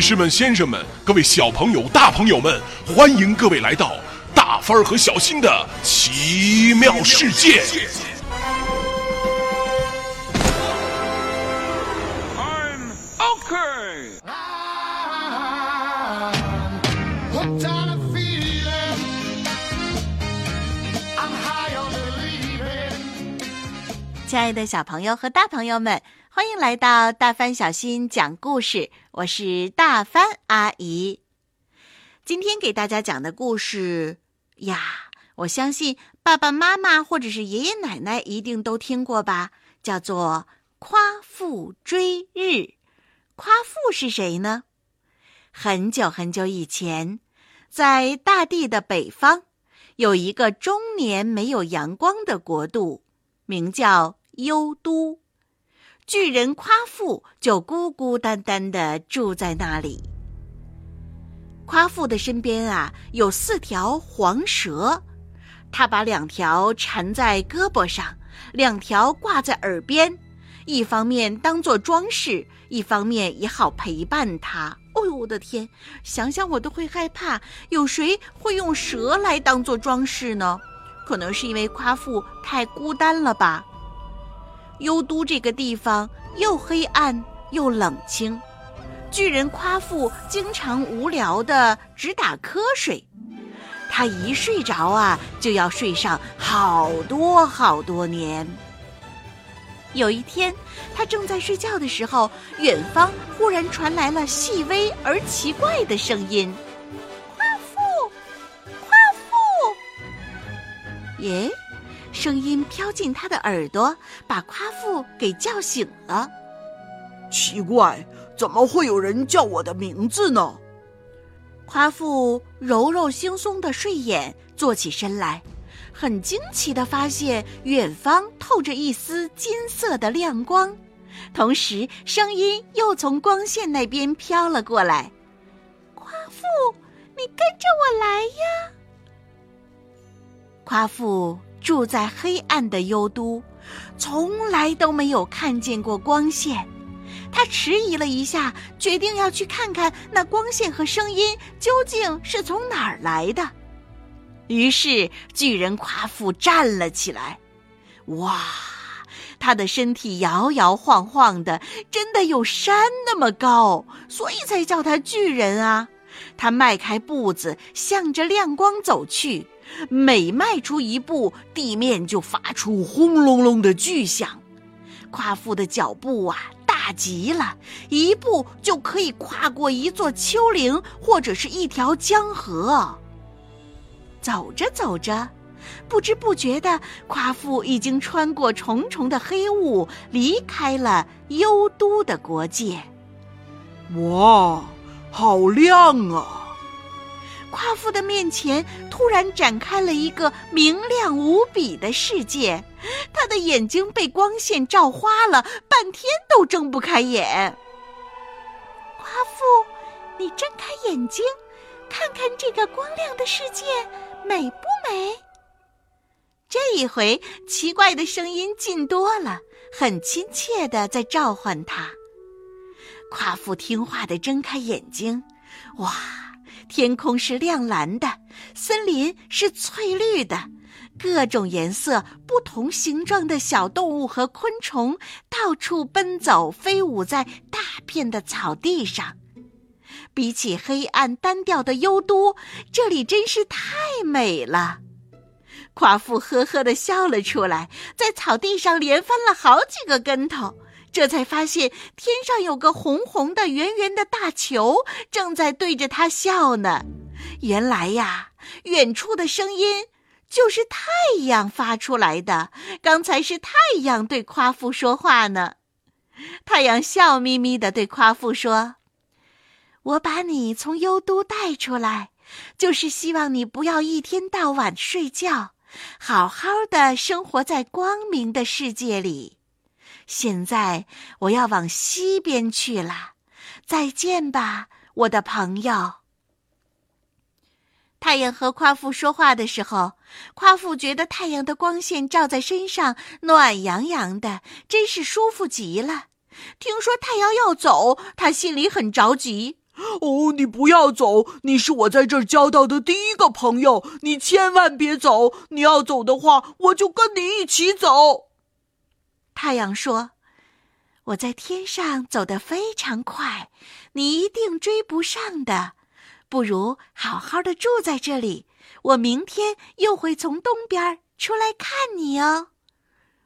女士们、先生们，各位小朋友、大朋友们，欢迎各位来到大帆儿和小新的奇妙世界。I'm okay. Hooked on a feeling. I'm high on believing. 亲爱的小朋友和大朋友们，欢迎来到大帆小新讲故事，我是大帆阿姨。今天给大家讲的故事呀，我相信爸爸妈妈或者是爷爷奶奶一定都听过吧，叫做《夸父追日》。夸父是谁呢？很久很久以前，在大地的北方，有一个终年没有阳光的国度，名叫幽都。巨人夸父就孤孤单单的住在那里。夸父的身边啊有四条黄蛇，他把两条缠在胳膊上，两条挂在耳边，一方面当做装饰，一方面也好陪伴他。哦呦，我的天！想想我都会害怕，有谁会用蛇来当做装饰呢？可能是因为夸父太孤单了吧。幽都这个地方又黑暗又冷清，巨人夸父经常无聊的直打瞌睡。他一睡着啊，就要睡上好多好多年。有一天，他正在睡觉的时候，远方忽然传来了细微而奇怪的声音：“夸父，夸父！”耶，声音飘进他的耳朵，把夸父给叫醒了。奇怪，怎么会有人叫我的名字呢？夸父揉揉惺忪的睡眼，坐起身来，很惊奇的发现远方透着一丝金色的亮光，同时声音又从光线那边飘了过来：“夸父，你跟着我来呀！”夸父住在黑暗的幽都，从来都没有看见过光线。他迟疑了一下，决定要去看看那光线和声音究竟是从哪儿来的。于是，巨人夸父站了起来。哇，他的身体摇摇晃晃的，真的有山那么高，所以才叫他巨人啊！他迈开步子，向着亮光走去。每迈出一步，地面就发出轰隆隆的巨响。夸父的脚步啊，大极了，一步就可以跨过一座丘陵或者是一条江河。走着走着，不知不觉的，夸父已经穿过重重的黑雾，离开了幽都的国界。哇，好亮啊！夸父的面前突然展开了一个明亮无比的世界，他的眼睛被光线照花了，半天都睁不开眼。夸父，你睁开眼睛，看看这个光亮的世界美不美？这一回，奇怪的声音近多了，很亲切的在召唤他。夸父听话的睁开眼睛，哇！天空是亮蓝的，森林是翠绿的，各种颜色、不同形状的小动物和昆虫到处奔走，飞舞在大片的草地上。比起黑暗单调的幽都，这里真是太美了。夸父呵呵地笑了出来，在草地上连翻了好几个跟头。这才发现天上有个红红的、圆圆的大球，正在对着他笑呢。原来呀，远处的声音就是太阳发出来的。刚才是太阳对夸父说话呢。太阳笑眯眯地对夸父说：“我把你从幽都带出来，就是希望你不要一天到晚睡觉，好好的生活在光明的世界里。”现在我要往西边去了，再见吧，我的朋友。太阳和夸父说话的时候，夸父觉得太阳的光线照在身上暖洋洋的，真是舒服极了。听说太阳要走，他心里很着急。哦，你不要走，你是我在这儿交到的第一个朋友，你千万别走。你要走的话，我就跟你一起走。太阳说：“我在天上走得非常快，你一定追不上的。不如好好的住在这里，我明天又会从东边出来看你哦。”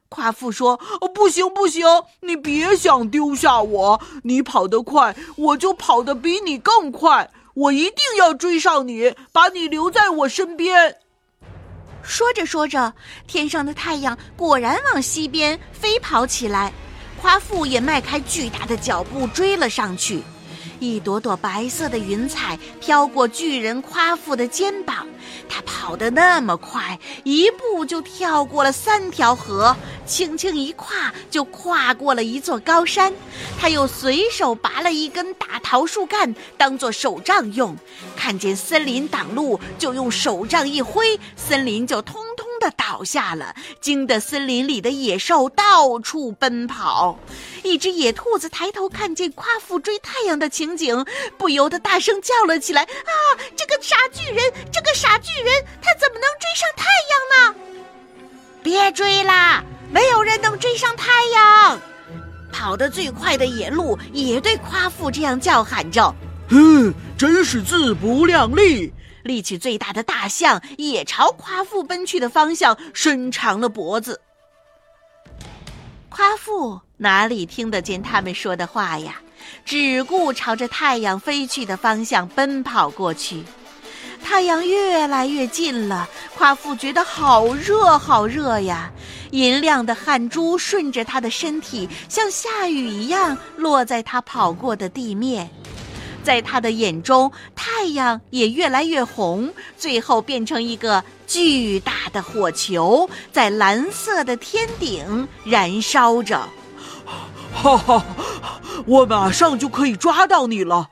夸父说：“，不行不行，你别想丢下我。你跑得快，我就跑得比你更快。我一定要追上你，把你留在我身边。”说着说着，天上的太阳果然往西边飞跑起来，夸父也迈开巨大的脚步追了上去。一朵朵白色的云彩飘过巨人夸父的肩膀，他跑得那么快，一步就跳过了三条河，轻轻一跨就跨过了一座高山。他又随手拔了一根大桃树干当做手杖用，看见森林挡路，就用手杖一挥，森林就通的倒下了，惊得森林里的野兽到处奔跑。一只野兔子抬头看见夸父追太阳的情景，不由得大声叫了起来：“啊，这个傻巨人，这个傻巨人，他怎么能追上太阳呢？”别追啦，没有人能追上太阳。跑得最快的野鹿也对夸父这样叫喊着：“哼，真是自不量力！”力气最大的大象也朝夸父奔去的方向伸长了脖子。夸父哪里听得见他们说的话呀？只顾朝着太阳飞去的方向奔跑过去。太阳越来越近了，夸父觉得好热好热呀！银亮的汗珠顺着他的身体，像下雨一样落在他跑过的地面。在他的眼中，太阳也越来越红，最后变成一个巨大的火球，在蓝色的天顶燃烧着。哈哈，我马上就可以抓到你了！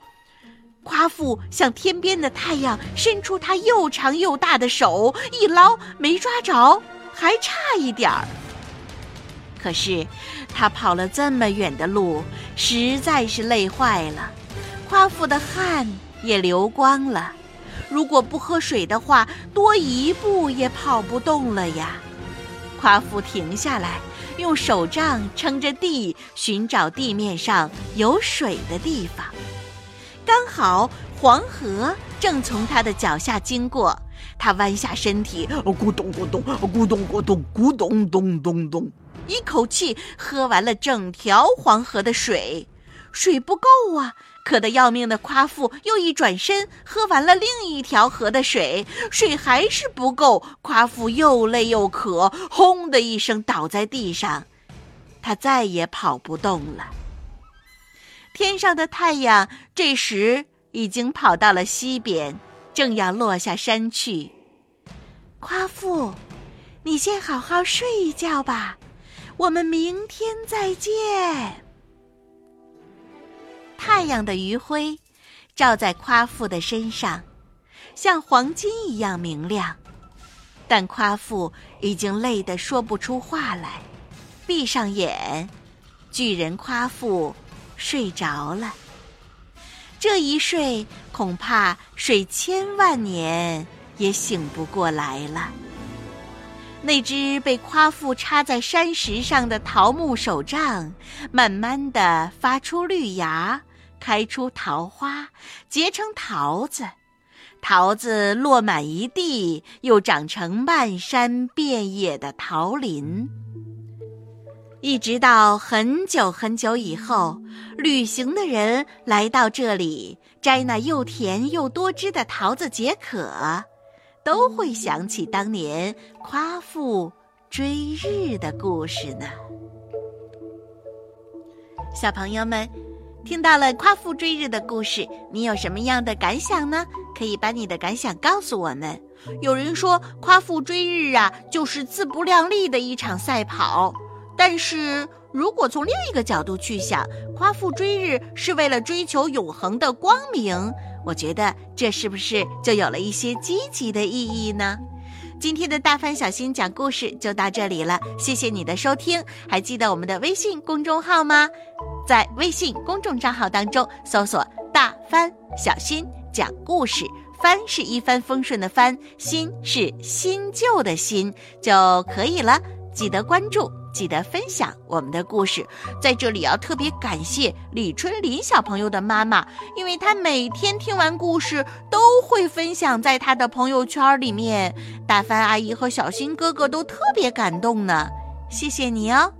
夸父向天边的太阳伸出他又长又大的手，一捞没抓着，还差一点儿。可是他跑了这么远的路，实在是累坏了。夸父的汗也流光了，如果不喝水的话，多一步也跑不动了呀。夸父停下来，用手杖撑着地，寻找地面上有水的地方。刚好黄河正从他的脚下经过，他弯下身体，咕咚咕咚，咕咚咕咚，咕咚咚咚咚，一口气喝完了整条黄河的水。水不够啊！渴得要命的夸父又一转身，喝完了另一条河的水，水还是不够。夸父又累又渴，轰的一声倒在地上，他再也跑不动了。天上的太阳这时已经跑到了西边，正要落下山去。夸父，你先好好睡一觉吧，我们明天再见。太阳的余晖照在夸父的身上，像黄金一样明亮。但夸父已经累得说不出话来，闭上眼，巨人夸父睡着了。这一睡，恐怕睡千万年也醒不过来了。那只被夸父插在山石上的桃木手杖，慢慢的发出绿芽。开出桃花，结成桃子，桃子落满一地，又长成漫山遍野的桃林。一直到很久很久以后，旅行的人来到这里摘那又甜又多汁的桃子解渴，都会想起当年夸父追日的故事呢。小朋友们。听到了夸父追日的故事，你有什么样的感想呢？可以把你的感想告诉我们。有人说夸父追日啊，就是自不量力的一场赛跑。但是如果从另一个角度去想，夸父追日是为了追求永恒的光明，我觉得这是不是就有了一些积极的意义呢？今天的大凡小新讲故事就到这里了，谢谢你的收听。还记得我们的微信公众号吗？在微信公众账号当中搜索“大帆小新讲故事。帆是一帆风顺的帆，新是新旧的新就可以了。记得关注，记得分享我们的故事。在这里要特别感谢李春林小朋友的妈妈，因为她每天听完故事都会分享在她的朋友圈里面。大帆阿姨和小新哥哥都特别感动呢，谢谢你哦。